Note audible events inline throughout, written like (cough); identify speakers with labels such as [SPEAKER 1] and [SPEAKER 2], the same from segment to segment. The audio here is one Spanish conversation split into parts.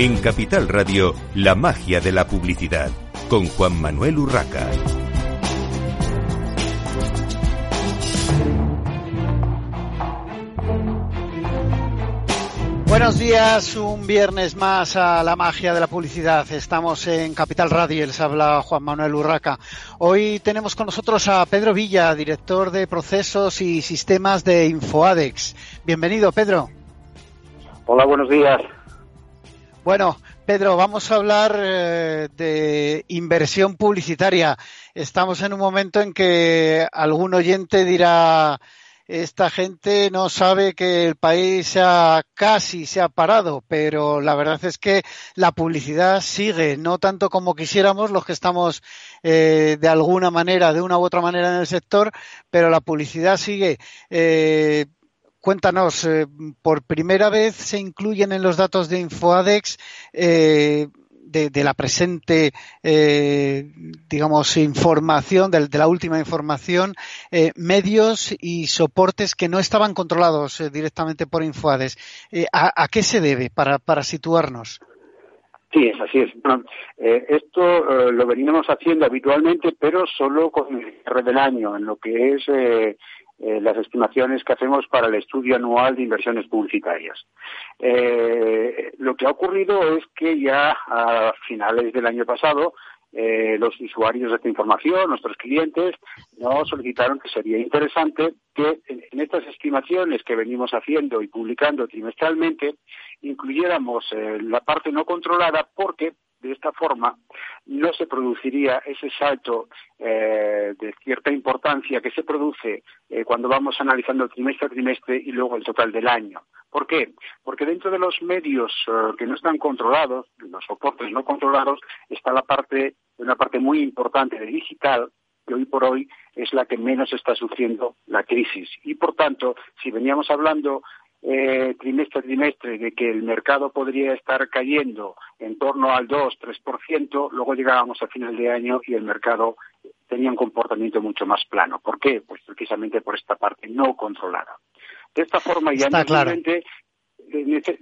[SPEAKER 1] En Capital Radio, la magia de la publicidad, con Juan Manuel Urraca.
[SPEAKER 2] Buenos días, un viernes más a la magia de la publicidad. Estamos en Capital Radio, les habla Juan Manuel Urraca. Hoy tenemos con nosotros a Pedro Villa, director de procesos y sistemas de InfoAdex. Bienvenido, Pedro.
[SPEAKER 3] Hola, buenos días.
[SPEAKER 2] Bueno, Pedro, vamos a hablar eh, de inversión publicitaria. Estamos en un momento en que algún oyente dirá, esta gente no sabe que el país se ha, casi se ha parado, pero la verdad es que la publicidad sigue, no tanto como quisiéramos los que estamos eh, de alguna manera, de una u otra manera en el sector, pero la publicidad sigue. Eh, cuéntanos, eh, por primera vez se incluyen en los datos de InfoAdex eh, de, la presente, eh, digamos, información, de, la última información, medios y soportes que no estaban controlados directamente por InfoAdex. ¿a, qué se debe para, para situarnos?
[SPEAKER 3] Sí, es así es. esto lo venimos haciendo habitualmente, pero solo con el cierre del año, en lo que es eh, las estimaciones que hacemos para el estudio anual de inversiones publicitarias. Eh, lo que ha ocurrido es que ya a finales del año pasado eh, los usuarios de esta información, nuestros clientes, nos solicitaron que sería interesante que en estas estimaciones que venimos haciendo y publicando trimestralmente incluyéramos la parte no controlada porque de esta forma no se produciría ese salto eh, de cierta importancia que se produce eh, cuando vamos analizando trimestre a trimestre y luego el total del año. ¿Por qué? Porque dentro de los medios eh, que no están controlados, los soportes no controlados, está la parte, una parte muy importante de digital que hoy por hoy es la que menos está sufriendo la crisis. Y por tanto, si veníamos hablando eh, trimestre a trimestre de que el mercado podría estar cayendo en torno al 2-3%, luego llegábamos a final de año y el mercado tenía un comportamiento mucho más plano. ¿Por qué? Pues precisamente por esta parte no controlada. De esta forma, ya en 2020,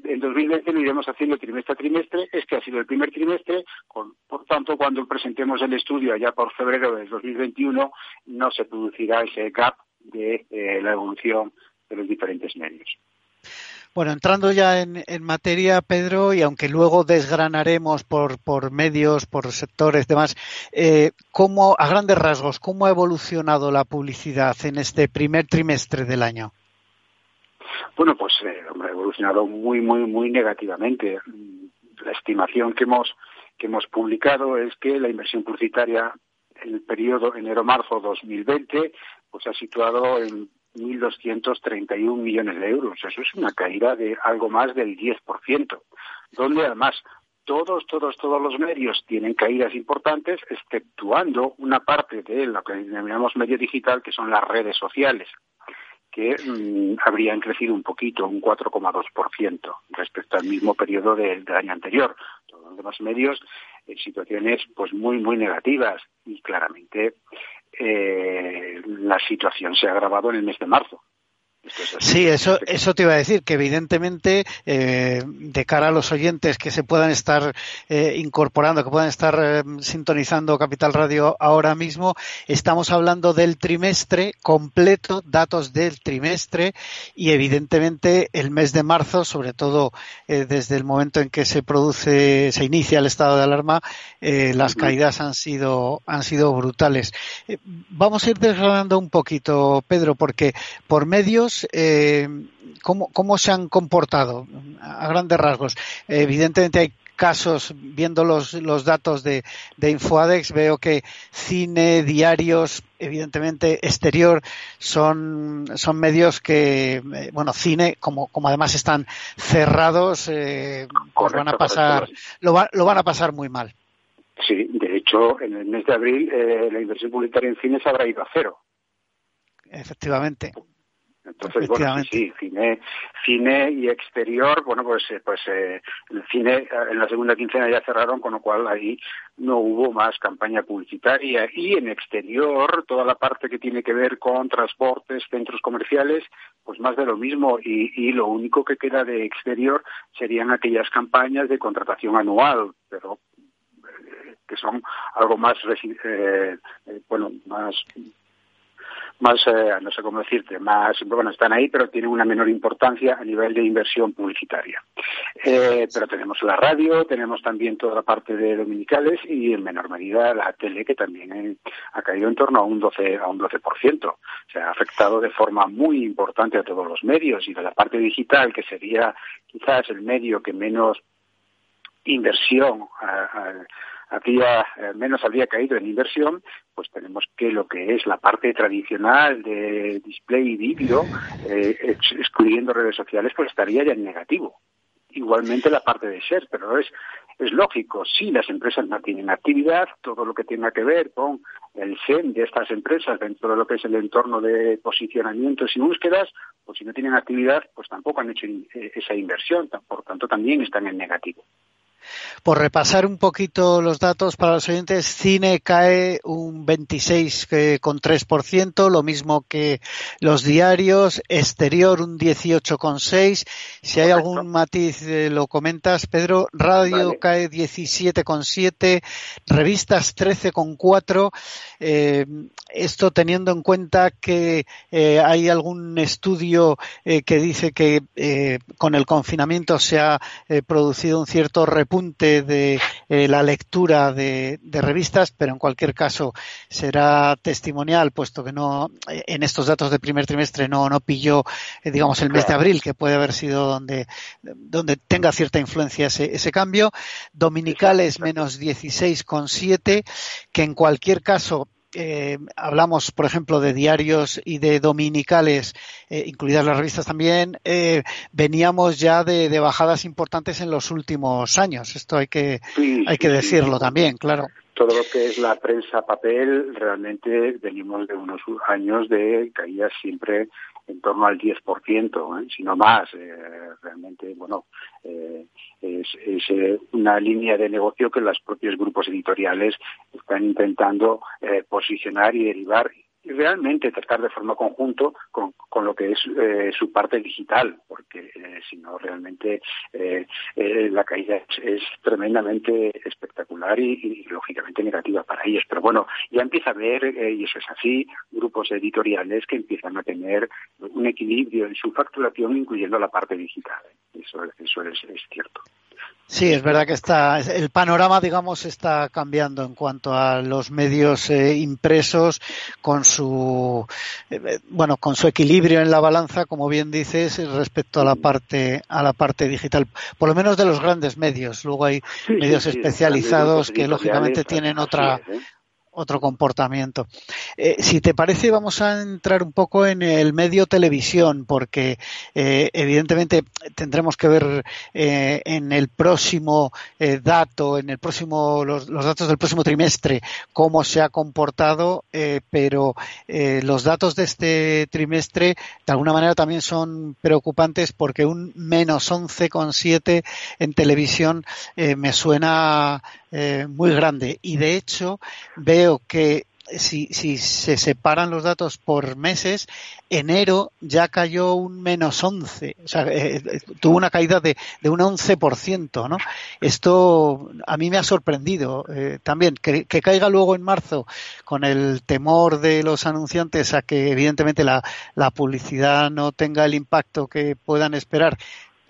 [SPEAKER 3] en 2020 lo iremos haciendo trimestre a trimestre. Este ha sido el primer trimestre. por tanto, cuando presentemos el estudio allá por febrero de 2021, no se producirá ese gap de eh, la evolución de los diferentes medios.
[SPEAKER 2] Bueno, entrando ya en, materia, Pedro, y aunque luego desgranaremos por, medios, por sectores, demás, eh, ¿cómo, a grandes rasgos, cómo ha evolucionado la publicidad en este primer trimestre del año?
[SPEAKER 3] Bueno, pues eh, ha evolucionado muy, muy, muy negativamente. La estimación que hemos que hemos publicado es que la inversión publicitaria en el periodo enero-marzo 2020 pues ha situado en 1.231 millones de euros. Eso es una caída de algo más del 10%, donde además todos, todos, todos los medios tienen caídas importantes, exceptuando una parte de lo que denominamos medio digital, que son las redes sociales, que mm, habrían crecido un poquito, un 4,2% respecto al mismo periodo del, año anterior. Todos los demás medios en situaciones pues muy, muy negativas y claramente eh, la situación se ha agravado en el mes de marzo.
[SPEAKER 2] Sí, eso, eso te iba a decir, que evidentemente eh, de cara a los oyentes que se puedan estar eh, incorporando, que puedan estar eh, sintonizando Capital Radio ahora mismo, estamos hablando del trimestre completo, datos del trimestre y evidentemente el mes de marzo, sobre todo desde el momento en que se produce, se inicia el estado de alarma, las caídas han sido, han sido brutales. vamos a ir desgranando un poquito, Pedro, porque por medios eh, ¿cómo, se han comportado a grandes rasgos? evidentemente hay casos, viendo los, los datos de, de, Infoadex, veo que cine, diarios, evidentemente exterior, son, son medios que, eh, bueno, cine, como, como además están cerrados, eh, pues van a pasar, lo, lo, van a pasar muy mal.
[SPEAKER 3] Sí, de hecho, en el mes de abril la inversión publicitaria en cine se habrá ido a cero.
[SPEAKER 2] Efectivamente
[SPEAKER 3] Entonces, bueno, sí, cine, cine y exterior, bueno, pues, eh, pues eh, el cine eh, en la segunda quincena ya cerraron, con lo cual ahí no hubo más campaña publicitaria. Y en exterior, toda la parte que tiene que ver con transportes, centros comerciales, pues más de lo mismo. Y, y lo único que queda de exterior serían aquellas campañas de contratación anual, pero que son algo más, eh, bueno, más más, eh, no sé cómo decirte, más, bueno, están ahí, pero tienen una menor importancia a nivel de inversión publicitaria. Eh, pero tenemos la radio, tenemos también toda la parte de dominicales y en menor medida la tele, que también eh, ha caído en torno a un 12, a un 12%. O sea, ha afectado de forma muy importante a todos los medios y de la parte digital, que sería quizás el medio que menos inversión había eh, menos habría caído en inversión, pues tenemos que lo que es la parte tradicional de display y vídeo, eh, excluyendo redes sociales, pues estaría ya en negativo. Igualmente la parte de share, pero es, lógico, si las empresas mantienen actividad, todo lo que tenga que ver con el SEM de estas empresas dentro de lo que es el entorno de posicionamientos y búsquedas, pues si no tienen actividad, pues tampoco han hecho eh, esa inversión, por tanto también están en negativo.
[SPEAKER 2] Por repasar un poquito los datos para los oyentes, cine cae un 26,3%, lo mismo que los diarios, exterior un 18,6%. Si hay algún matiz, eh, lo comentas, Pedro. Radio cae 17,7%, revistas 13,4%. Eh, esto teniendo en cuenta que eh, hay algún estudio que dice que con el confinamiento se ha producido un cierto repunte de eh, la lectura de, revistas, pero en cualquier caso será testimonial, puesto que no en estos datos de primer trimestre no, no pilló, eh, digamos, el mes de abril, que puede haber sido donde, donde tenga cierta influencia ese, ese cambio. Dominicales menos 16,7, que en cualquier caso eh, hablamos, por ejemplo, de diarios y de dominicales, eh, incluidas las revistas también, eh, veníamos ya de, bajadas importantes en los últimos años. Esto hay que, hay que decirlo también, claro.
[SPEAKER 3] Todo lo que es la prensa papel, realmente venimos de unos años de caídas siempre en torno al 10%, ¿eh? si no más. Eh, realmente, bueno, eh, es, es eh, una línea de negocio que los propios grupos editoriales están intentando posicionar y derivar realmente tratar de forma conjunto con, con lo que es eh, su parte digital, porque eh, si no realmente eh, eh la caída es, tremendamente espectacular y, lógicamente negativa para ellos. Pero bueno, ya empieza a haber, eh, y eso es así, grupos editoriales que empiezan a tener un equilibrio en su facturación, incluyendo la parte digital. Eso, eso es, es cierto.
[SPEAKER 2] Sí, es verdad que está, el panorama, digamos, está cambiando en cuanto a los medios eh, impresos con su, eh, bueno, con su equilibrio en la balanza, como bien dices, respecto a la parte, a la parte digital. Por lo menos de los grandes medios. Luego hay medios especializados que lógicamente tienen otra, ¿eh? Otro comportamiento. Eh, si te parece, vamos a entrar un poco en el medio televisión, porque eh, evidentemente tendremos que ver eh, en el próximo eh, dato, en el próximo los, los, datos del próximo trimestre, cómo se ha comportado, pero los datos de este trimestre de alguna manera también son preocupantes porque un menos 11,7 en televisión me suena eh, muy grande. Y de hecho, veo que si, si se separan los datos por meses, enero ya cayó un menos 11, o sea, eh, eh, tuvo una caída de, de un 11%, ¿no? Esto a mí me ha sorprendido eh, también, que, que, caiga luego en marzo con el temor de los anunciantes a que evidentemente la, la publicidad no tenga el impacto que puedan esperar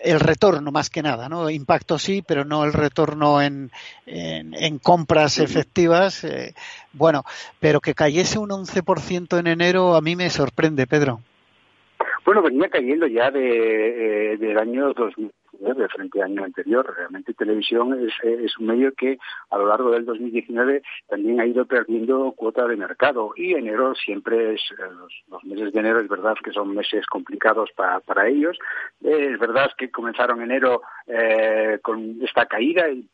[SPEAKER 2] el retorno más que nada, ¿no? Impacto sí, pero no el retorno en, en, en compras efectivas. Eh, bueno, pero que cayese un 11% en enero a mí me sorprende, Pedro.
[SPEAKER 3] Bueno, venía cayendo ya de, eh, del año 2000 de frente al año anterior. Realmente televisión es, es, un medio que a lo largo del 2019 también ha ido perdiendo cuota de mercado y enero siempre es, eh, los, los meses de enero es verdad que son meses complicados para, para ellos. Eh, es verdad que comenzaron enero eh, con esta caída y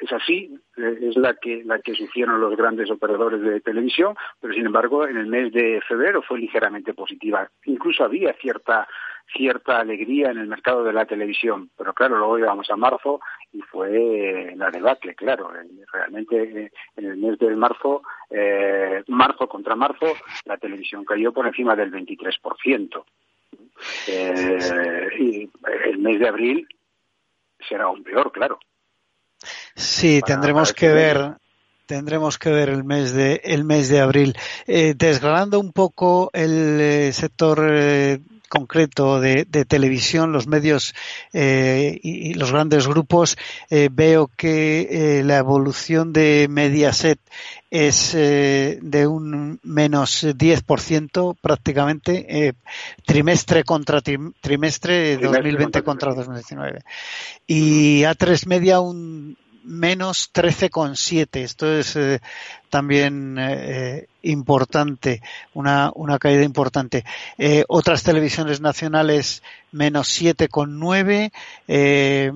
[SPEAKER 3] es así, eh, es la que la que sufrieron los grandes operadores de televisión, pero sin embargo en el mes de febrero fue ligeramente positiva. Incluso había cierta cierta alegría en el mercado de la televisión, pero claro, luego llegamos a marzo y fue la debacle, claro. Realmente en el mes de marzo, eh, marzo contra marzo, la televisión cayó por encima del 23%. Eh, y el mes de abril será aún peor, claro.
[SPEAKER 2] Sí, tendremos que ver tendremos que ver el mes de el mes de abril eh, desgranando un poco el eh, sector eh, concreto de, televisión, los medios eh, y, los grandes grupos, eh, veo que eh, la evolución de Mediaset es de un menos 10% prácticamente, trimestre contra trimestre, 2020 contra 2019. Y A3 Media un menos 13,7. Esto es eh, también eh, importante, una, una caída importante. Eh, otras televisiones nacionales menos 7,9. Eh,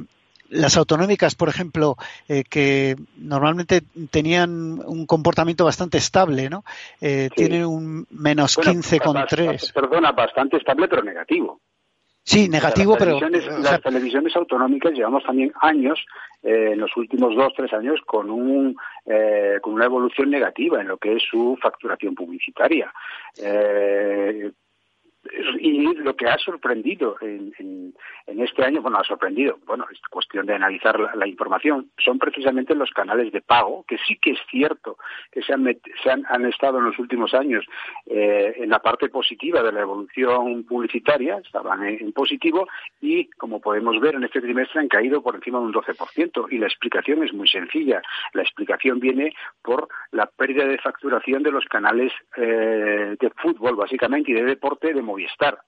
[SPEAKER 2] las autonómicas, por ejemplo, eh, que normalmente tenían un comportamiento bastante estable, ¿no? Eh, Tienen un menos 15,3.
[SPEAKER 3] Perdona, bastante estable pero negativo.
[SPEAKER 2] Sí, negativo, pero...
[SPEAKER 3] Las televisiones autonómicas llevamos también años, eh, en los últimos dos, tres años, con, un, eh, con una evolución negativa en lo que es su facturación publicitaria. Eh, y lo que ha sorprendido en, este año, bueno, ha sorprendido, bueno, es cuestión de analizar la, información, son precisamente los canales de pago, que sí que es cierto que se han, se han, han estado en los últimos años eh, en la parte positiva de la evolución publicitaria, estaban en, positivo, y como podemos ver en este trimestre han caído por encima de un 12%, y la explicación es muy sencilla. La explicación viene por la pérdida de facturación de los canales eh, de fútbol, básicamente, y de deporte de Movistar.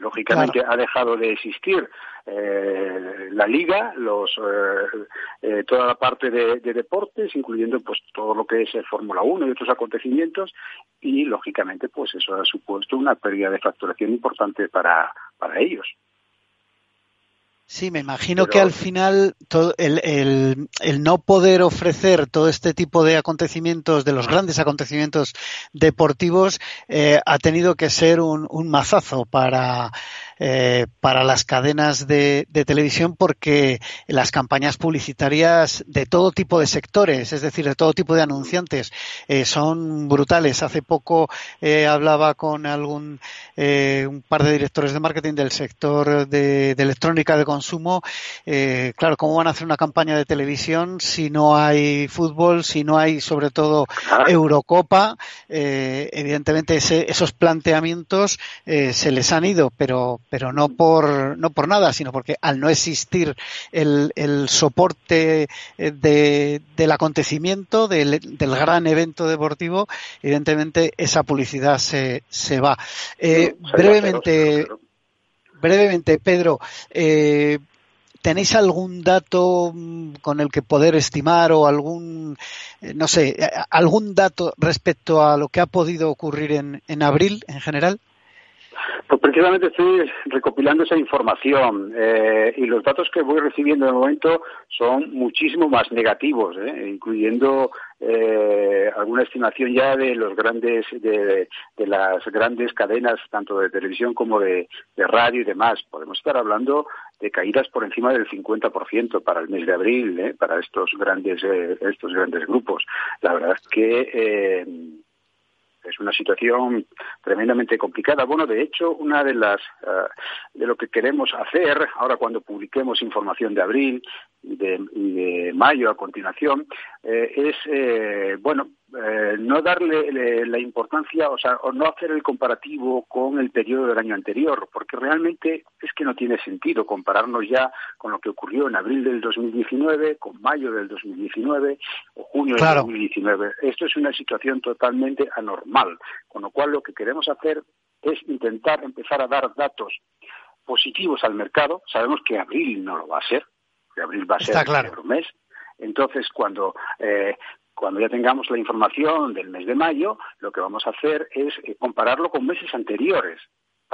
[SPEAKER 3] Lógicamente ha dejado de existir eh, la liga, los, eh, eh, toda la parte de, deportes, incluyendo pues todo lo que es el Fórmula 1 y otros acontecimientos, y lógicamente pues eso ha supuesto una pérdida de facturación importante para, para ellos.
[SPEAKER 2] Sí, me imagino que al final todo el, el, el, no poder ofrecer todo este tipo de acontecimientos, de los grandes acontecimientos deportivos, eh, ha tenido que ser un, un mazazo para, eh, para las cadenas de, televisión porque las campañas publicitarias de todo tipo de sectores, es decir, de todo tipo de anunciantes, eh, son brutales. Hace poco eh, hablaba con algún un par de directores de marketing del sector de, electrónica de consumo. claro, ¿cómo van a hacer una campaña de televisión si no hay fútbol, si no hay sobre todo Eurocopa? evidentemente esos planteamientos se les han ido, pero pero no por, no por nada, sino porque al no existir el, el soporte eh, de, del acontecimiento, del, del, gran evento deportivo, evidentemente esa publicidad se, se va. Eh, brevemente, brevemente, Pedro, eh, ¿Tenéis algún dato mm, con el que poder estimar o algún, eh, no sé, algún dato respecto a lo que ha podido ocurrir en, en abril en general?
[SPEAKER 3] Pues precisamente estoy recopilando esa información eh, y los datos que voy recibiendo de momento son muchísimo más negativos, eh, incluyendo eh, alguna estimación ya de los grandes de, las grandes cadenas tanto de televisión como de, radio y demás. Podemos estar hablando de caídas por encima del 50% para el mes de abril, para estos grandes estos grandes grupos. La verdad es que es una situación tremendamente complicada. Bueno, de hecho, una de las eh, de lo que queremos hacer ahora cuando publiquemos información de abril y de, mayo a continuación eh, es eh, bueno eh, no darle la importancia, o sea, o no hacer el comparativo con el periodo del año anterior, porque realmente es que no tiene sentido compararnos ya con lo que ocurrió en abril del 2019, con mayo del 2019 o junio del 2019. Esto es una situación totalmente anormal, con lo cual lo que queremos hacer es intentar empezar a dar datos positivos al mercado. Sabemos que abril no lo va a ser, que abril va a ser el mes. Entonces, cuando eh, cuando ya tengamos la información del mes de mayo, lo que vamos a hacer es eh, compararlo con meses anteriores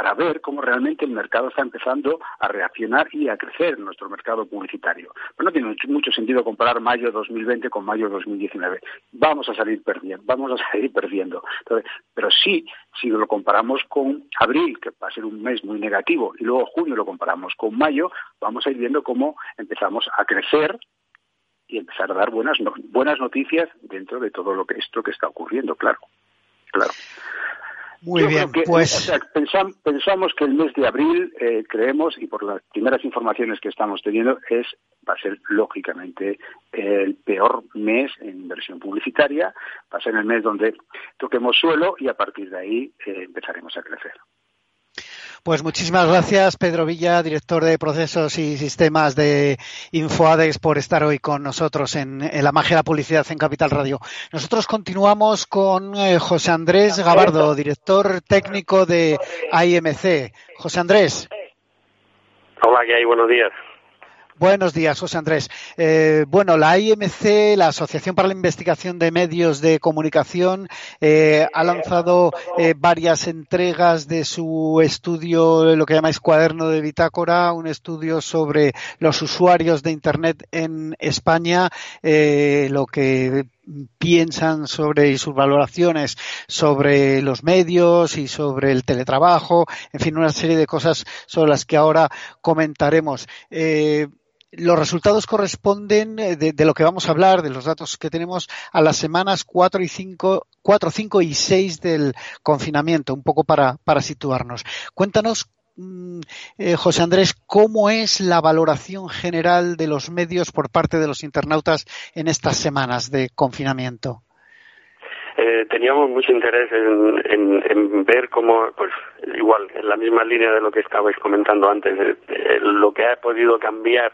[SPEAKER 3] para ver cómo realmente el mercado está empezando a reaccionar y a crecer en nuestro mercado publicitario. Pero no tiene mucho sentido comparar mayo 2020 con mayo 2019. Vamos a salir perdiendo, vamos a (laughs) salir perdiendo. pero sí, si lo comparamos con abril, que va a ser un mes muy negativo, y luego junio lo comparamos con mayo, vamos a ir viendo cómo empezamos a crecer y empezar a dar buenas buenas noticias dentro de todo lo que esto que está ocurriendo, claro. Claro.
[SPEAKER 2] Muy bien, pues.
[SPEAKER 3] pensamos, que el mes de abril, eh, creemos, y por las primeras informaciones que estamos teniendo, es va a ser lógicamente el peor mes en inversión publicitaria, va a ser el mes donde toquemos suelo y a partir de ahí eh, empezaremos a crecer.
[SPEAKER 2] Pues muchísimas gracias, Pedro Villa, director de procesos y sistemas de InfoAdex, por estar hoy con nosotros en, la magia de la publicidad en Capital Radio. Nosotros continuamos con eh, José Andrés Gabardo, director técnico de AIMC. José Andrés.
[SPEAKER 4] Hola, ¿qué hay? Buenos días.
[SPEAKER 2] Buenos días, José Andrés. Eh, bueno, la IMC, la Asociación para la Investigación de Medios de Comunicación, eh, ha lanzado eh, varias entregas de su estudio, lo que llamáis cuaderno de bitácora, un estudio sobre los usuarios de Internet en España, lo que piensan sobre y sus valoraciones sobre los medios y sobre el teletrabajo, en fin, una serie de cosas sobre las que ahora comentaremos. Los resultados corresponden eh, de, lo que vamos a hablar, de los datos que tenemos, a las semanas 4 y 5, 4, 5 y 6 del confinamiento, un poco para, para situarnos. Cuéntanos, mm, eh, José Andrés, cómo es la valoración general de los medios por parte de los internautas en estas semanas de confinamiento.
[SPEAKER 4] Eh, teníamos mucho interés en, en, ver cómo, pues igual, en la misma línea de lo que estabais comentando antes, lo que ha podido cambiar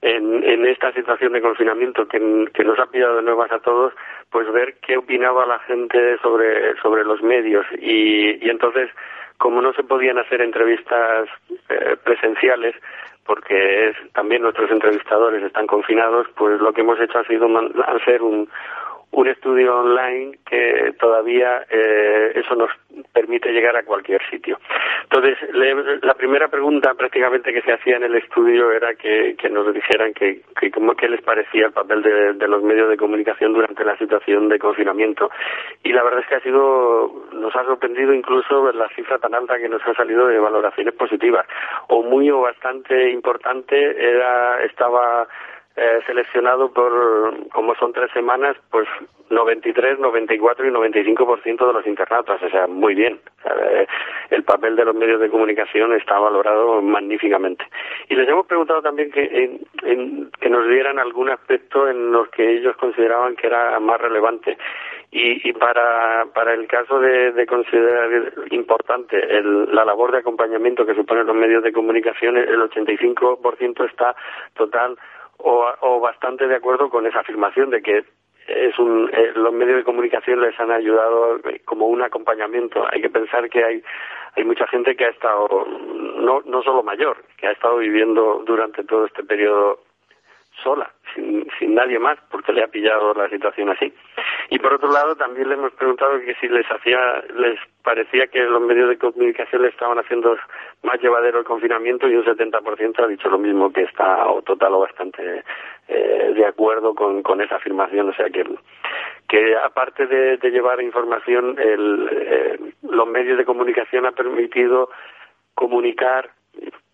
[SPEAKER 4] en, en esta situación de confinamiento que, nos ha pillado de nuevas a todos, pues ver qué opinaba la gente sobre, sobre los medios. Y, y entonces, como no se podían hacer entrevistas eh, presenciales, porque es, también nuestros entrevistadores están confinados, pues lo que hemos hecho ha sido hacer un, un estudio online que todavía eh, eso nos permite llegar a cualquier sitio. Entonces, la primera pregunta prácticamente que se hacía en el estudio era que, nos dijeran que, que cómo, qué les parecía el papel de, los medios de comunicación durante la situación de confinamiento. Y la verdad es que ha sido, nos ha sorprendido incluso la cifra tan alta que nos ha salido de valoraciones positivas. O muy o bastante importante era, estaba eh, seleccionado por, como son tres semanas, pues 93, 94 y 95% de los internautas, o sea, muy bien. Eh, el papel de los medios de comunicación está valorado magníficamente. Y les hemos preguntado también que, que nos dieran algún aspecto en los que ellos consideraban que era más relevante. Y, y para, para el caso de, de considerar importante el, la labor de acompañamiento que suponen los medios de comunicación, el 85% está total o, bastante de acuerdo con esa afirmación de que es un, eh, los medios de comunicación les han ayudado eh, como un acompañamiento. Hay que pensar que hay, hay mucha gente que ha estado, no, no solo mayor, que ha estado viviendo durante todo este periodo sola, sin, sin nadie más, porque le ha pillado la situación así. Y por otro lado, también le hemos preguntado que si les hacía, les parecía que los medios de comunicación le estaban haciendo más llevadero el confinamiento y un 70% ha dicho lo mismo que está o total o bastante eh, de acuerdo con, con esa afirmación. O sea que, que aparte de, llevar información, el, eh, los medios de comunicación han permitido comunicar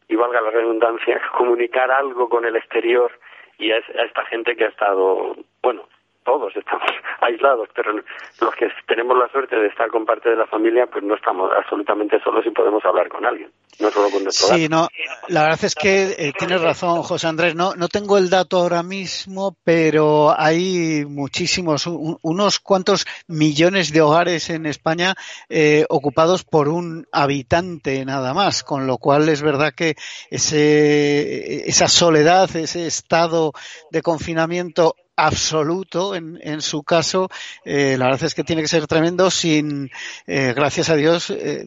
[SPEAKER 4] y valga la redundancia, comunicar algo con el exterior y a, esta gente que ha estado, bueno, todos estamos (laughs) aislados, pero los que tenemos la suerte de estar con parte de la familia, pues no estamos absolutamente solos y podemos hablar con alguien, no solo con nuestro
[SPEAKER 2] Sí, no, la verdad es que eh, tienes razón, José Andrés, no, no tengo el dato ahora mismo, pero hay muchísimos, unos cuantos millones de hogares en España eh, ocupados por un habitante nada más, con lo cual es verdad que ese, esa soledad, ese estado de confinamiento absoluto en, en su caso. Eh, la verdad es que tiene que ser tremendo sin, eh, gracias a Dios, eh,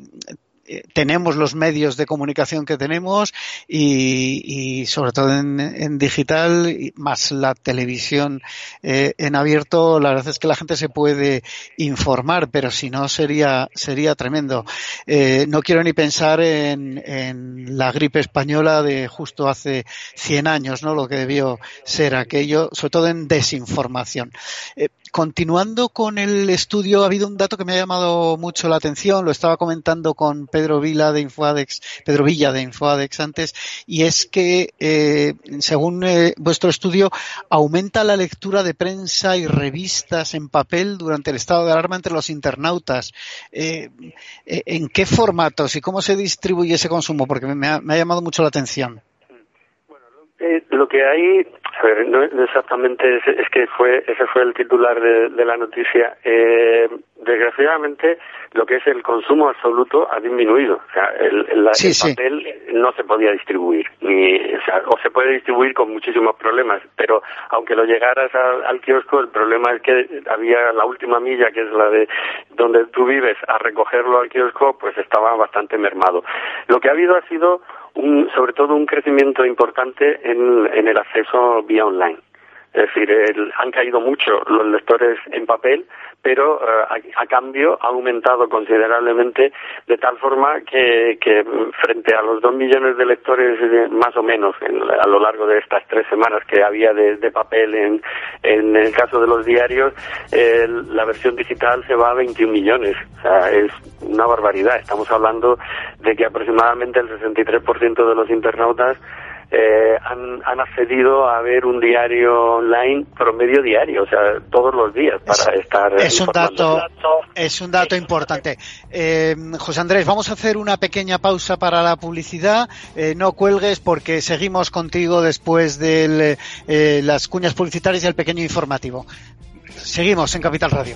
[SPEAKER 2] tenemos los medios de comunicación que tenemos y, sobre todo en, digital, más la televisión eh, en abierto, la verdad es que la gente se puede informar, pero si no sería, sería tremendo. Eh, no quiero ni pensar en, en, la gripe española de justo hace 100 años, ¿no? Lo que debió ser aquello, sobre todo en desinformación. Eh, continuando con el estudio, ha habido un dato que me ha llamado mucho la atención, lo estaba comentando con Pedro Vila de Infoadex, Pedro Villa de Infoadex antes, y es que, eh, según eh, vuestro estudio, aumenta la lectura de prensa y revistas en papel durante el estado de alarma entre los internautas. Eh, ¿En qué formatos y cómo se distribuye ese consumo? Porque me ha, llamado mucho la atención.
[SPEAKER 4] lo que hay a ver, no exactamente es, que fue ese fue el titular de, la noticia. Eh, desgraciadamente, lo que es el consumo absoluto ha disminuido. O sea, el, papel no se podía distribuir, ni, o, sea, o se puede distribuir con muchísimos problemas. Pero aunque lo llegaras al kiosco, el problema es que había la última milla, que es la de donde tú vives, a recogerlo al kiosco, pues estaba bastante mermado. Lo que ha habido ha sido un, sobre todo un crecimiento importante en, en el acceso vía online. Es decir, han caído mucho los lectores en papel, pero eh, a, cambio ha aumentado considerablemente de tal forma que, frente a los dos millones de lectores eh, más o menos a lo largo de estas tres semanas que había de, papel en, en el caso de los diarios, la versión digital se va a 21 millones. O sea, es una barbaridad. Estamos hablando de que aproximadamente el 63% de los internautas eh, han, han, accedido a ver un diario online promedio diario, o sea, todos los días para estar.
[SPEAKER 2] Es un dato, es un dato importante. Eh, José Andrés, vamos a hacer una pequeña pausa para la publicidad. Eh, no cuelgues porque seguimos contigo después de eh, las cuñas publicitarias y el pequeño informativo. Seguimos en Capital Radio.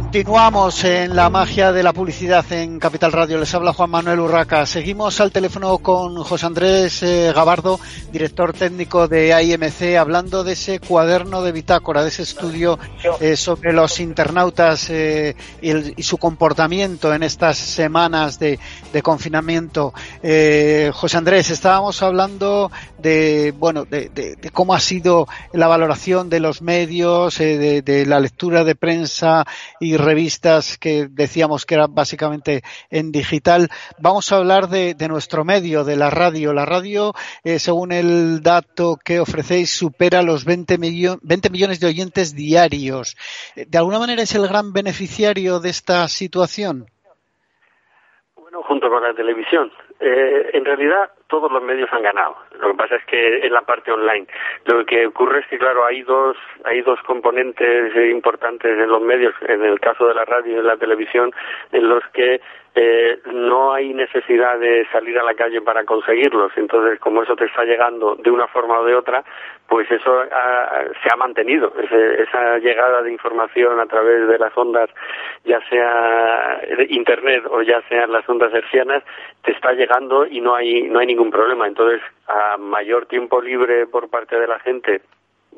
[SPEAKER 2] Continuamos en la magia de la publicidad en Capital Radio. Les habla Juan Manuel Urraca. Seguimos al teléfono con José Andrés eh, Gabardo, director técnico de AIMC, hablando de ese cuaderno de bitácora, de ese estudio eh, sobre los internautas eh, y, su comportamiento en estas semanas de, confinamiento. José Andrés, estábamos hablando de, bueno, de, cómo ha sido la valoración de los medios, de la lectura de prensa y revistas que decíamos que eran básicamente en digital. Vamos a hablar de, nuestro medio, de la radio. La radio, eh, según el dato que ofrecéis, supera los 20, 20 millones de oyentes diarios. ¿De alguna manera es el gran beneficiario de esta situación?
[SPEAKER 4] Bueno, junto con la televisión. Eh, en realidad todos los medios han ganado. Lo que pasa es que en la parte online. Lo que ocurre es que, claro, hay dos, hay dos componentes importantes en los medios, en el caso de la radio y de la televisión, en los que eh, no hay necesidad de salir a la calle para conseguirlos. Entonces, como eso te está llegando de una forma o de otra, pues eso se ha mantenido. esa llegada de información a través de las ondas, ya sea Internet o ya sean las ondas hercianas, te está llegando y no hay, no hay ningún problema. Entonces, a mayor tiempo libre por parte de la gente,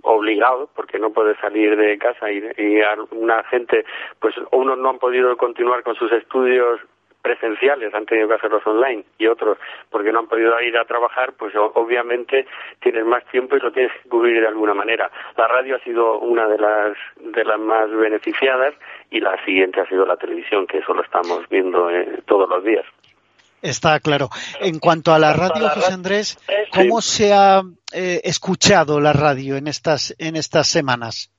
[SPEAKER 4] obligado porque no puede salir de casa y, y una gente pues unos no han podido continuar con sus estudios presenciales han tenido que hacerlos online y otros porque no han podido ir a trabajar, pues obviamente tienes más tiempo y lo tienes que cubrir de alguna manera. La radio ha sido una de las de las más beneficiadas y la siguiente ha sido la televisión, que eso lo estamos viendo eh, todos los días.
[SPEAKER 2] Está claro. En cuanto a la radio, José Andrés, ¿cómo se ha eh, escuchado la radio en estas en estas semanas?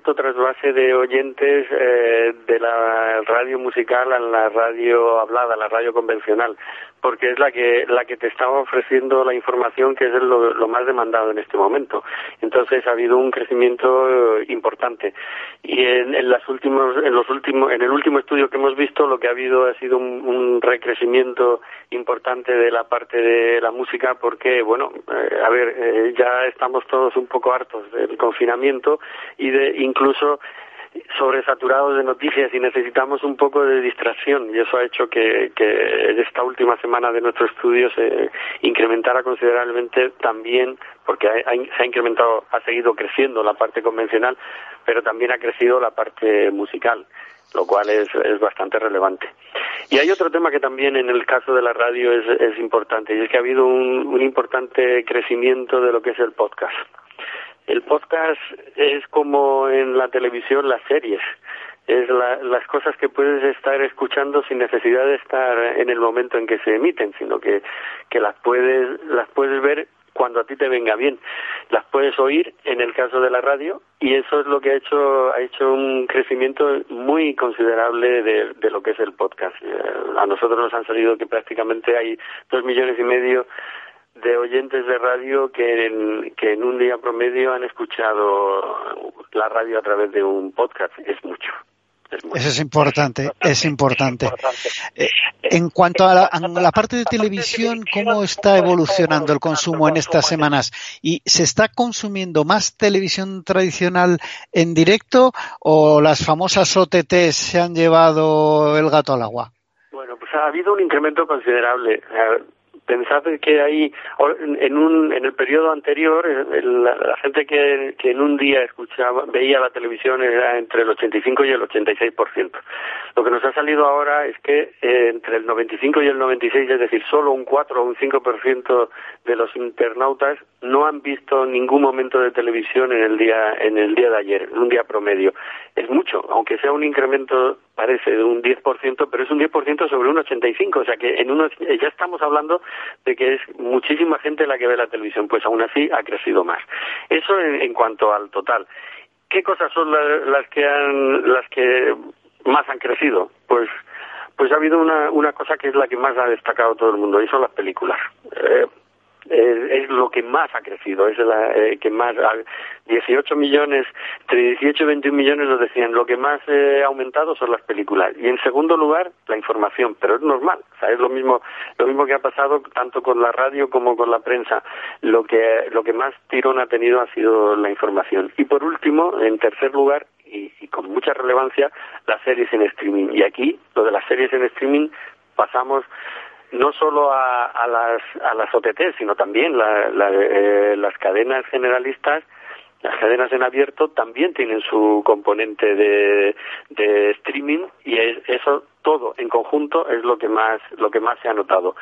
[SPEAKER 4] Abierto trasvase de oyentes eh, de la radio musical a la radio hablada, a la radio convencional, porque es la que la que te estaba ofreciendo la información que es lo, más demandado en este momento. Entonces ha habido un crecimiento eh, importante y en, las últimos en los últimos en el último estudio que hemos visto lo que ha habido ha sido un, recrecimiento importante de la parte de la música porque bueno eh, a ver eh, ya estamos todos un poco hartos del confinamiento y de incluso sobresaturados de noticias y necesitamos un poco de distracción y eso ha hecho que, esta última semana de nuestro estudio se incrementara considerablemente también porque se ha incrementado, ha seguido creciendo la parte convencional, pero también ha crecido la parte musical lo cual es, es bastante relevante. Y hay otro tema que también en el caso de la radio es, es importante, y es que ha habido un importante crecimiento de lo que es el podcast. El podcast es como en la televisión las series, es las cosas que puedes estar escuchando sin necesidad de estar en el momento en que se emiten, sino que, que las puedes las puedes ver cuando a ti te venga bien. Las puedes oír en el caso de la radio y eso es lo que ha hecho ha hecho un crecimiento muy considerable de, de lo que es el podcast. Eh, a nosotros nos han salido que prácticamente hay dos millones y medio de oyentes de radio que en, que en un día promedio han escuchado la radio a través de un podcast. Es mucho.
[SPEAKER 2] Eso es importante, es importante. Eh, en cuanto a la, parte de televisión, ¿cómo está evolucionando el consumo en estas semanas? ¿Y se está consumiendo más televisión tradicional en directo o las famosas OTTs se han llevado el gato al agua?
[SPEAKER 4] Bueno, pues ha habido un incremento considerable. Pensad que ahí, en, un, en el periodo anterior, eh, la, gente que, en un día escuchaba, veía la televisión era entre el 85 y el 86%. Lo que nos ha salido ahora es que eh, entre el 95 y el 96, es decir, solo un 4 o un 5% de los internautas no han visto ningún momento de televisión en el día, en el día de ayer, en un día promedio. Es mucho, aunque sea un incremento parece de un 10%, pero es un 10% sobre un 85%, o sea que en unos, ya estamos hablando de que es muchísima gente la que ve la televisión, pues aún así ha crecido más. Eso en, cuanto al total. ¿Qué cosas son las que han, las que más han crecido? Pues pues ha habido una, una cosa que es la que más ha destacado todo el mundo y son las películas. Eh, es lo que más ha crecido, es la eh, que más, 18 millones, entre 18 y 21 millones nos decían, lo que más eh, ha aumentado son las películas. Y en segundo lugar, la información, pero es normal, o sea, es lo mismo, lo mismo que ha pasado tanto con la radio como con la prensa. Lo que, lo que más tirón ha tenido ha sido la información. Y por último, en tercer lugar, y, y con mucha relevancia, las series en streaming. Y aquí, lo de las series en streaming, pasamos no solo a, a, las, a las OTT, sino también eh, las cadenas generalistas, las cadenas en abierto también tienen su componente de, de streaming y eso todo en conjunto es lo que más lo que más se ha notado.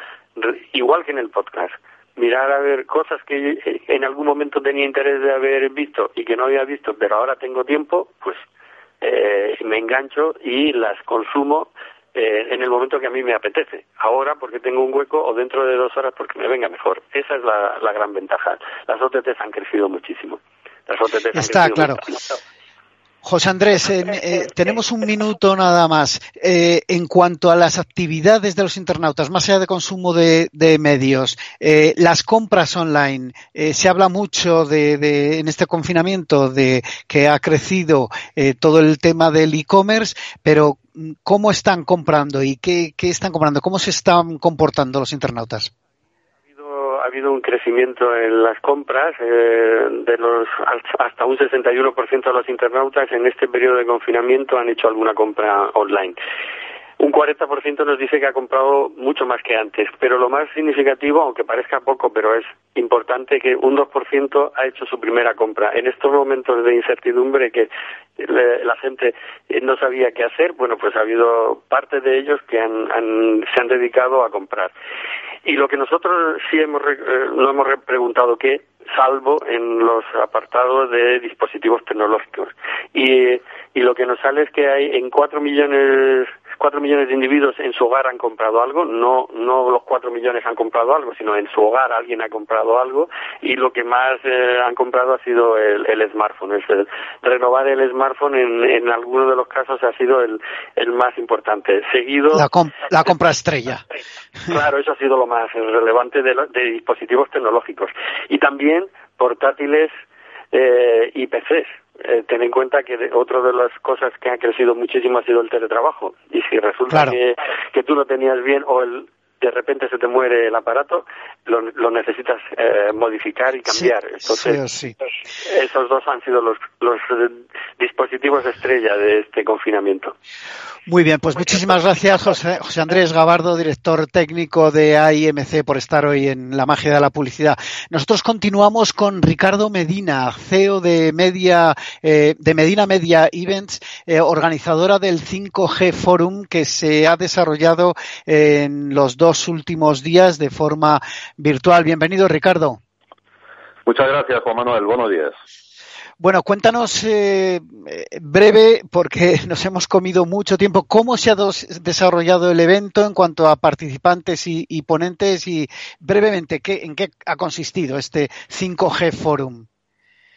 [SPEAKER 4] igual que en el podcast. Mirar a ver cosas que en algún momento tenía interés de haber visto y que no había visto, pero ahora tengo tiempo, pues eh, me engancho y las consumo eh, en el momento que a mí me apetece. Ahora porque tengo un hueco o dentro de dos horas porque me venga mejor. Esa es la, la gran ventaja. Las OTTs han crecido muchísimo. Las OTTs
[SPEAKER 2] Está
[SPEAKER 4] han
[SPEAKER 2] claro. José Andrés, eh, tenemos un minuto nada más. Eh, en cuanto a las actividades de los internautas, más allá de consumo de, medios, eh, las compras online, se habla mucho de, en este confinamiento de que ha crecido todo el tema del e-commerce, pero ¿cómo están comprando y qué, qué están comprando? ¿Cómo se están comportando los internautas?
[SPEAKER 4] Ha habido un crecimiento en las compras eh, de los hasta un 61% de los internautas en este periodo de confinamiento han hecho alguna compra online. Un 40% nos dice que ha comprado mucho más que antes, pero lo más significativo, aunque parezca poco, pero es importante que un 2% ha hecho su primera compra. En estos momentos de incertidumbre que la gente no sabía qué hacer, bueno, pues ha habido parte de ellos que han, se han dedicado a comprar. Y lo que nosotros sí hemos, eh, no hemos preguntado qué, salvo en los apartados de dispositivos tecnológicos. Y, y lo que nos sale es que hay en cuatro millones cuatro millones de individuos en su hogar han comprado algo, no, no los cuatro millones han comprado algo, sino en su hogar alguien ha comprado algo y lo que más eh, han comprado ha sido el, el smartphone. Es el, renovar el smartphone en, en algunos de los casos ha sido el, el más importante. Seguido.
[SPEAKER 2] La, la compra estrella. (laughs)
[SPEAKER 4] Claro, eso ha sido lo más relevante de, de dispositivos tecnológicos. Y también portátiles eh, y PCs. Eh, ten en cuenta que otra de las cosas que ha crecido muchísimo ha sido el teletrabajo. Y si resulta que, que tú lo tenías bien o el, de repente se te muere el aparato, lo, lo necesitas eh, modificar y cambiar. Entonces, esos dos han sido los, los eh, dispositivos estrella de este confinamiento.
[SPEAKER 2] Muy bien, pues muchísimas gracias José, José, Andrés Gabardo, director técnico de AIMC, por estar hoy en La Magia de la Publicidad. Nosotros continuamos con Ricardo Medina, CEO de Media, eh, de Medina Media Events, eh, organizadora del 5G Forum que se ha desarrollado en los dos últimos días de forma virtual. Bienvenido, Ricardo.
[SPEAKER 5] Muchas gracias, Juan Manuel. Buenos días.
[SPEAKER 2] Bueno, cuéntanos eh, breve, porque (laughs) nos hemos comido mucho tiempo, cómo se ha desarrollado el evento en cuanto a participantes y, y ponentes y brevemente, ¿qué, ¿en qué ha consistido este 5G Forum?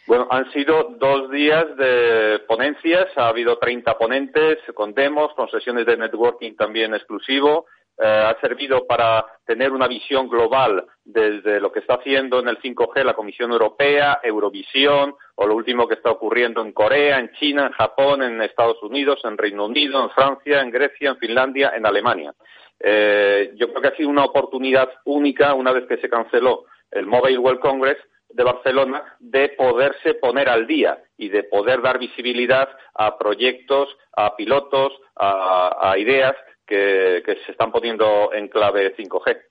[SPEAKER 5] Bueno, han sido dos días de ponencias, ha habido 30 ponentes con demos, con sesiones de networking también exclusivo eh, ha servido para tener una visión global desde lo que está haciendo en el 5G la Comisión Europea, Eurovisión, o lo último que está ocurriendo en Corea, en China, en Japón, en Estados Unidos, en Reino Unido, en Francia, en Grecia, en Finlandia, en Alemania. Eh, yo creo que ha sido una oportunidad única, una vez que se canceló el Mobile World Congress, de Barcelona de poderse poner al día y de poder dar visibilidad a proyectos, a pilotos, a, a ideas que, que se están poniendo en clave 5G.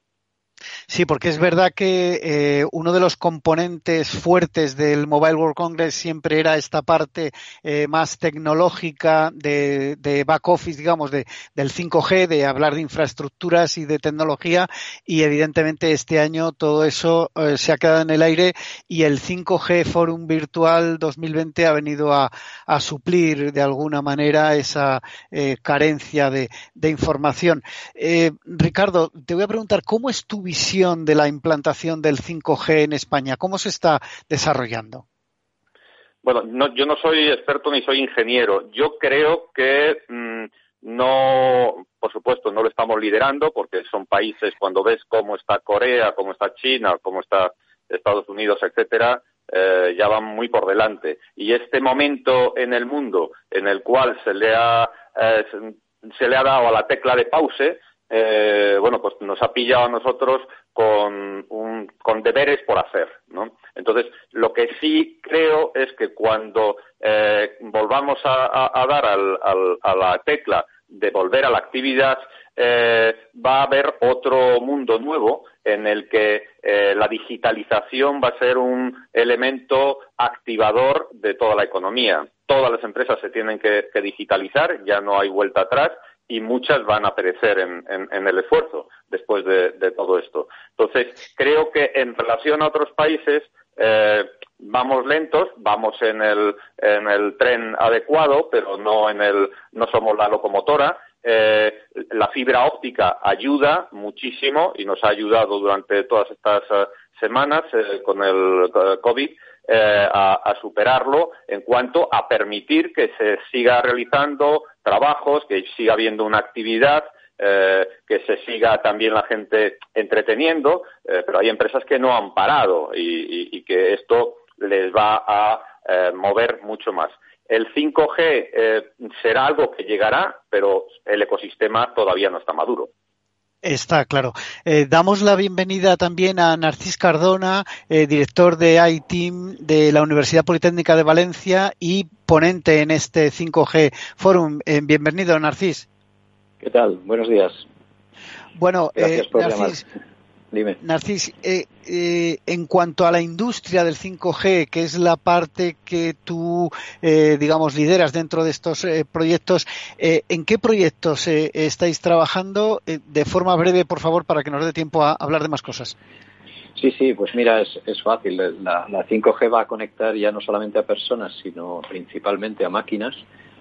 [SPEAKER 2] Sí, porque es verdad que eh, uno de los componentes fuertes del Mobile World Congress siempre era esta parte eh, más tecnológica de, back office, digamos, de, del 5G, de hablar de infraestructuras y de tecnología, y evidentemente este año todo eso eh, se ha quedado en el aire y el 5G Forum Virtual 2020 ha venido a, suplir de alguna manera esa carencia de, de información. Ricardo, te voy a preguntar, ¿cómo es tu visión de la implantación del 5G en España? ¿Cómo se está desarrollando?
[SPEAKER 5] Bueno, no, yo no soy experto ni soy ingeniero. Yo creo que mmm, no, por supuesto, no lo estamos liderando porque son países, cuando ves cómo está Corea, cómo está China, cómo está Estados Unidos, etcétera, eh, ya van muy por delante. Y este momento en el mundo en el cual se le ha, eh, se le ha dado a la tecla de pause, eh, bueno, pues nos ha pillado a nosotros con, un, con deberes por hacer, ¿no? Entonces, lo que sí creo es que cuando eh, volvamos a, a, a dar al, al, a la tecla de volver a la actividad, eh, va a haber otro mundo nuevo en el que eh, la digitalización va a ser un elemento activador de toda la economía. Todas las empresas se tienen que, que digitalizar, ya no hay vuelta atrás y muchas van a perecer en, en, el esfuerzo después de, todo esto. Entonces, creo que en relación a otros países, eh, vamos lentos, vamos en el, en el tren adecuado, pero no en el, no somos la locomotora. Eh, la fibra óptica ayuda muchísimo y nos ha ayudado durante todas estas uh, semanas eh, con el COVID eh, a, a, superarlo en cuanto a permitir que se siga realizando trabajos, que siga habiendo una actividad, eh, que se siga también la gente entreteniendo, eh, pero hay empresas que no han parado y, y, y que esto les va a eh, mover mucho más. El 5G eh, será algo que llegará, pero el ecosistema todavía no está maduro.
[SPEAKER 2] Está claro. Eh, damos la bienvenida también a Narcís Cardona, eh, director de iTeam de la Universidad Politécnica de Valencia y ponente en este 5G Forum. Eh, bienvenido, Narcís.
[SPEAKER 6] ¿Qué tal? Buenos días.
[SPEAKER 2] Bueno,
[SPEAKER 6] Gracias por
[SPEAKER 2] Narcís,
[SPEAKER 6] llamar. Dime.
[SPEAKER 2] Narcís, eh, eh, en cuanto a la industria del 5G, que es la parte que tú, eh, digamos, lideras dentro de estos eh, proyectos, eh, ¿en qué proyectos eh, estáis trabajando? de forma breve, por favor, para que nos dé tiempo a hablar de más cosas.
[SPEAKER 6] Sí, sí, pues mira, es, es fácil. La, la, 5G va a conectar ya no solamente a personas, sino principalmente a máquinas.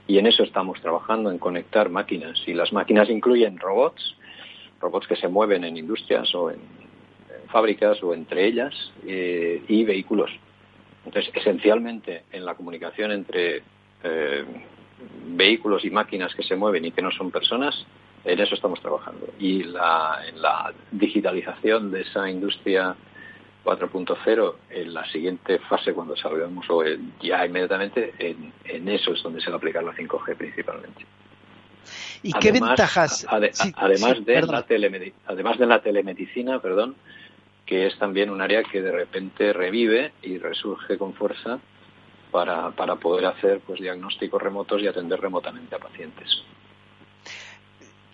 [SPEAKER 6] Y en eso estamos trabajando, en conectar máquinas. Y las máquinas incluyen robots, robots que se mueven en industrias o en, fábricas o entre ellas, eh, y vehículos. Entonces, esencialmente, en la comunicación entre eh, vehículos y máquinas que se mueven y que no son personas, en eso estamos trabajando. Y la, en la digitalización de esa industria 4.0 en la siguiente fase cuando salgamos o ya inmediatamente en, eso es donde se va a aplicar la 5G principalmente.
[SPEAKER 2] ¿Y qué ventajas?
[SPEAKER 6] además, de la además de la telemedicina, perdón, que es también un área que de repente revive y resurge con fuerza para, para poder hacer pues diagnósticos remotos y atender remotamente a pacientes.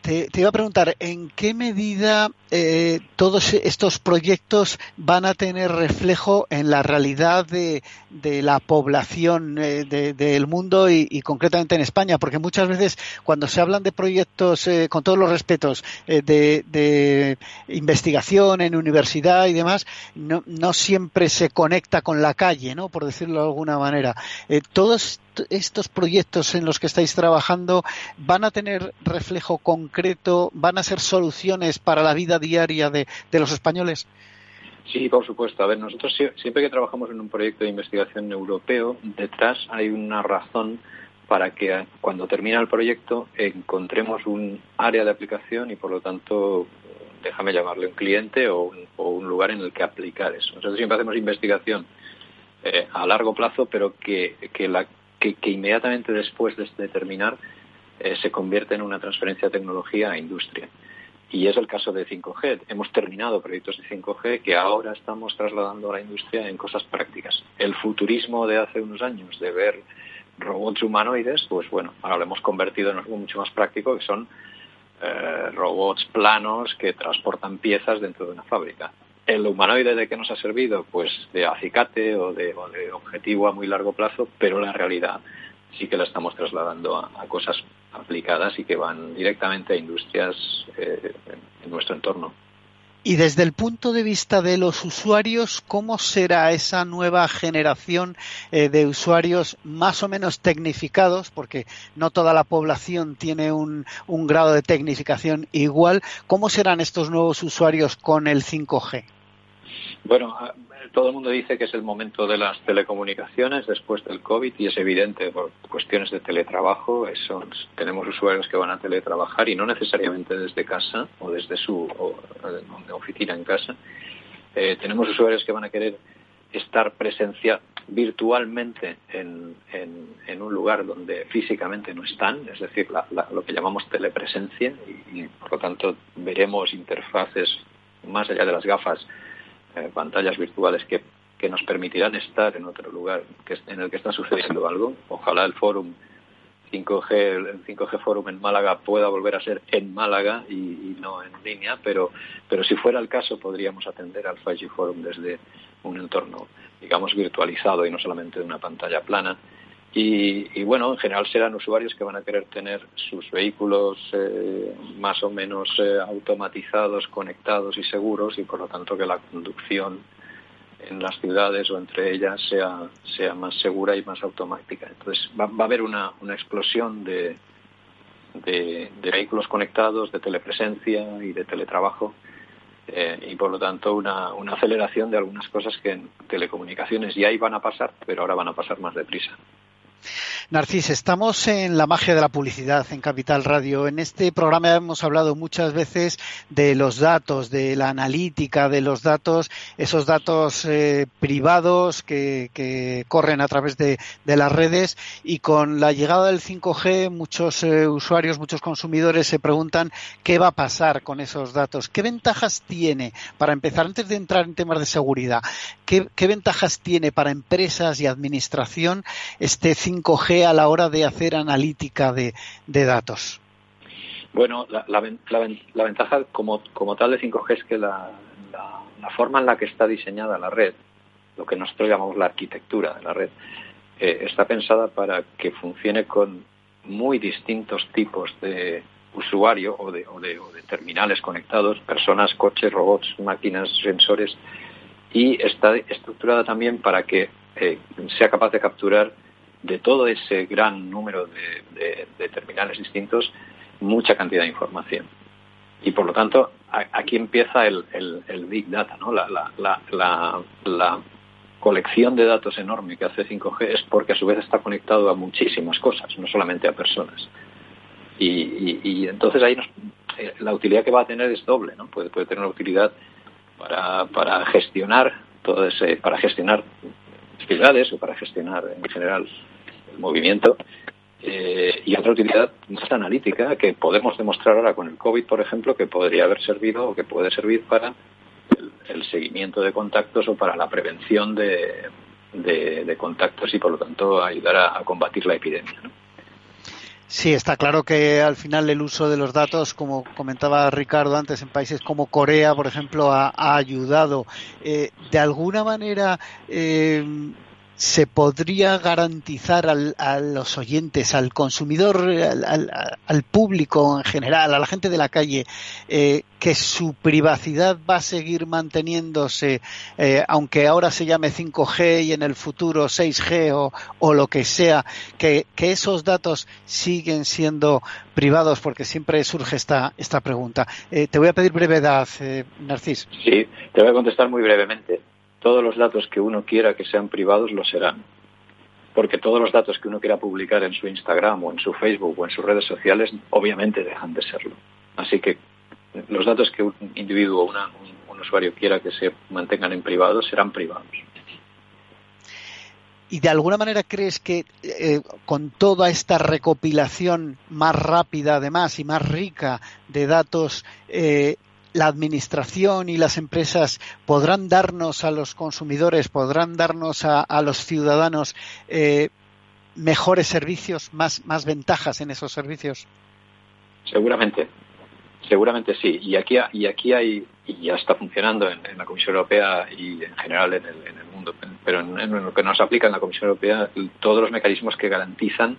[SPEAKER 2] Te, iba a preguntar, ¿en qué medida eh, todos estos proyectos van a tener reflejo en la realidad de, la población eh, del mundo y, concretamente en España? Porque muchas veces cuando se hablan de proyectos, eh, con todos los respetos, de, investigación en universidad y demás, no, no, siempre se conecta con la calle, ¿no? Por decirlo de alguna manera. todos estos proyectos en los que estáis trabajando van a tener reflejo concreto, van a ser soluciones para la vida diaria de, los españoles?
[SPEAKER 6] Sí, por supuesto. A ver, nosotros siempre que trabajamos en un proyecto de investigación europeo, detrás hay una razón para que cuando termina el proyecto encontremos un área de aplicación y por lo tanto déjame llamarle un cliente o un, lugar en el que aplicar eso. Nosotros siempre hacemos investigación eh, a largo plazo, pero que, que inmediatamente después de, terminar eh, se convierte en una transferencia de tecnología a industria. Y es el caso de 5G. Hemos terminado proyectos de 5G que ahora estamos trasladando a la industria en cosas prácticas. El futurismo de hace unos años de ver robots humanoides, pues bueno, ahora lo hemos convertido en algo mucho más práctico que son eh, robots planos que transportan piezas dentro de una fábrica. ¿El humanoide de qué nos ha servido? Pues de acicate o de, objetivo a muy largo plazo, pero la realidad sí que la estamos trasladando a, cosas aplicadas y que van directamente a industrias eh, en nuestro entorno.
[SPEAKER 2] Y desde el punto de vista de los usuarios, ¿cómo será esa nueva generación eh, de usuarios más o menos tecnificados? Porque no toda la población tiene un, un grado de tecnificación igual. ¿Cómo serán estos nuevos usuarios con el 5G?
[SPEAKER 6] Bueno, todo el mundo dice que es el momento de las telecomunicaciones después del COVID y es evidente por cuestiones de teletrabajo. tenemos usuarios que van a teletrabajar y no necesariamente desde casa o desde su oficina en casa. Eh, tenemos usuarios que van a querer estar presencial virtualmente en, un lugar donde físicamente no están, es decir, lo que llamamos telepresencia y por lo tanto veremos interfaces más allá de las gafas eh, pantallas virtuales que, que, nos permitirán estar en otro lugar que, en el que está sucediendo algo. Ojalá el fórum 5G, el 5G Forum en Málaga pueda volver a ser en Málaga y, no en línea, pero, pero si fuera el caso podríamos atender al 5G Forum desde un entorno, digamos, virtualizado y no solamente de una pantalla plana. Y, bueno, en general serán usuarios que van a querer tener sus vehículos eh, más o menos eh, automatizados, conectados y seguros y por lo tanto que la conducción en las ciudades o entre ellas sea, sea más segura y más automática. Entonces va, a haber una, una explosión de, de, vehículos conectados, de telepresencia y de teletrabajo eh, y por lo tanto una, una aceleración de algunas cosas que en telecomunicaciones ya iban a pasar, pero ahora van a pasar más deprisa.
[SPEAKER 2] Narcis, estamos en la magia de la publicidad en Capital Radio. En este programa hemos hablado muchas veces de los datos, de la analítica de los datos, esos datos eh, privados que, corren a través de, las redes y con la llegada del 5G muchos eh, usuarios, muchos consumidores se preguntan qué va a pasar con esos datos, qué ventajas tiene para empezar antes de entrar en temas de seguridad, qué, ventajas tiene para empresas y administración este 5G a la hora de hacer analítica de, datos?
[SPEAKER 6] Bueno, la, ventaja como, tal de 5G es que la, forma en la que está diseñada la red, lo que nosotros llamamos la arquitectura de la red, eh, está pensada para que funcione con muy distintos tipos de usuario o de, o de, terminales conectados, personas, coches, robots, máquinas, sensores, y está estructurada también para que eh, sea capaz de capturar de todo ese gran número de, terminales distintos mucha cantidad de información. Y por lo tanto, aquí empieza el, Big Data, ¿no? La, la, colección de datos enorme que hace 5G es porque a su vez está conectado a muchísimas cosas, no solamente a personas. Y, entonces ahí eh, la utilidad que va a tener es doble, ¿no? Puede, puede tener utilidad para, para gestionar todo ese, para gestionar ciudades o para gestionar en general el movimiento. Eh, y otra utilidad más analítica que podemos demostrar ahora con el COVID, por ejemplo, que podría haber servido o que puede servir para el, seguimiento de contactos o para la prevención de, de, contactos y, por lo tanto, ayudar a, combatir la epidemia.
[SPEAKER 2] Sí, está claro que al final el uso de los datos, como comentaba Ricardo antes, en países como Corea, por ejemplo, ha, ayudado. Eh, de alguna manera, eh, se podría garantizar a los oyentes, al consumidor, al, público en general, a la gente de la calle, eh, que su privacidad va a seguir manteniéndose, eh, aunque ahora se llame 5G y en el futuro 6G o, lo que sea, que, esos datos siguen siendo privados, porque siempre surge esta, esta pregunta. Eh, te voy a pedir brevedad, Narcis.
[SPEAKER 6] Sí, te voy a contestar muy brevemente todos los datos que uno quiera que sean privados lo serán. Porque todos los datos que uno quiera publicar en su Instagram o en su Facebook o en sus redes sociales obviamente dejan de serlo. Así que los datos que un individuo o un, usuario quiera que se mantengan en privado serán privados.
[SPEAKER 2] ¿Y de alguna manera crees que eh, con toda esta recopilación más rápida, además, y más rica de datos, eh, la administración y las empresas podrán darnos a los consumidores, podrán darnos a, los ciudadanos eh, mejores servicios, más, más ventajas en esos servicios?
[SPEAKER 6] Seguramente, seguramente sí. Y aquí, y aquí hay, y ya está funcionando en, la Comisión Europea y en general en el, mundo, pero en, lo que nos aplica en la Comisión Europea, todos los mecanismos que garantizan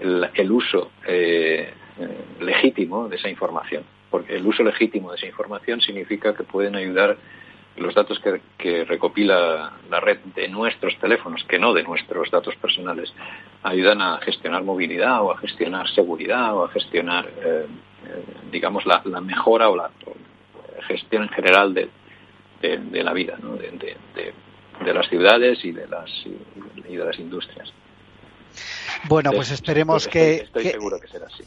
[SPEAKER 6] el, uso eh, eh, legítimo de esa información porque el uso legítimo de esa información significa que pueden ayudar los datos que, recopila la red de nuestros teléfonos, que no de nuestros datos personales, ayudan a gestionar movilidad o a gestionar seguridad o a gestionar, eh, eh, digamos, la, mejora o la gestión en general de, la vida, de, las ciudades y de las, y de las industrias.
[SPEAKER 2] Bueno, pues esperemos que...
[SPEAKER 6] Estoy seguro que será así.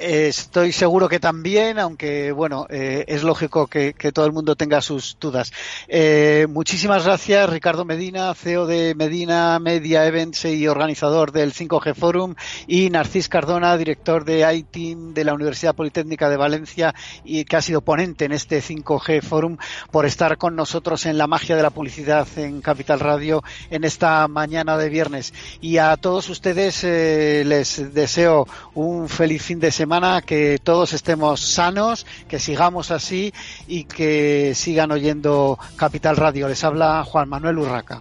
[SPEAKER 2] Estoy seguro que también, aunque bueno, eh, es lógico que, todo el mundo tenga sus dudas. Eh, muchísimas gracias, Ricardo Medina, CEO de Medina Media Events y organizador del 5G Forum, y Narcís Cardona, director de ITIM de la Universidad Politécnica de Valencia y que ha sido ponente en este 5G Forum, por estar con nosotros en la magia de la publicidad en Capital Radio en esta mañana de viernes. Y a todos ustedes eh, les deseo un feliz fin de que todos estemos sanos, que sigamos así y que sigan oyendo Capital Radio. Les habla Juan Manuel Urraca.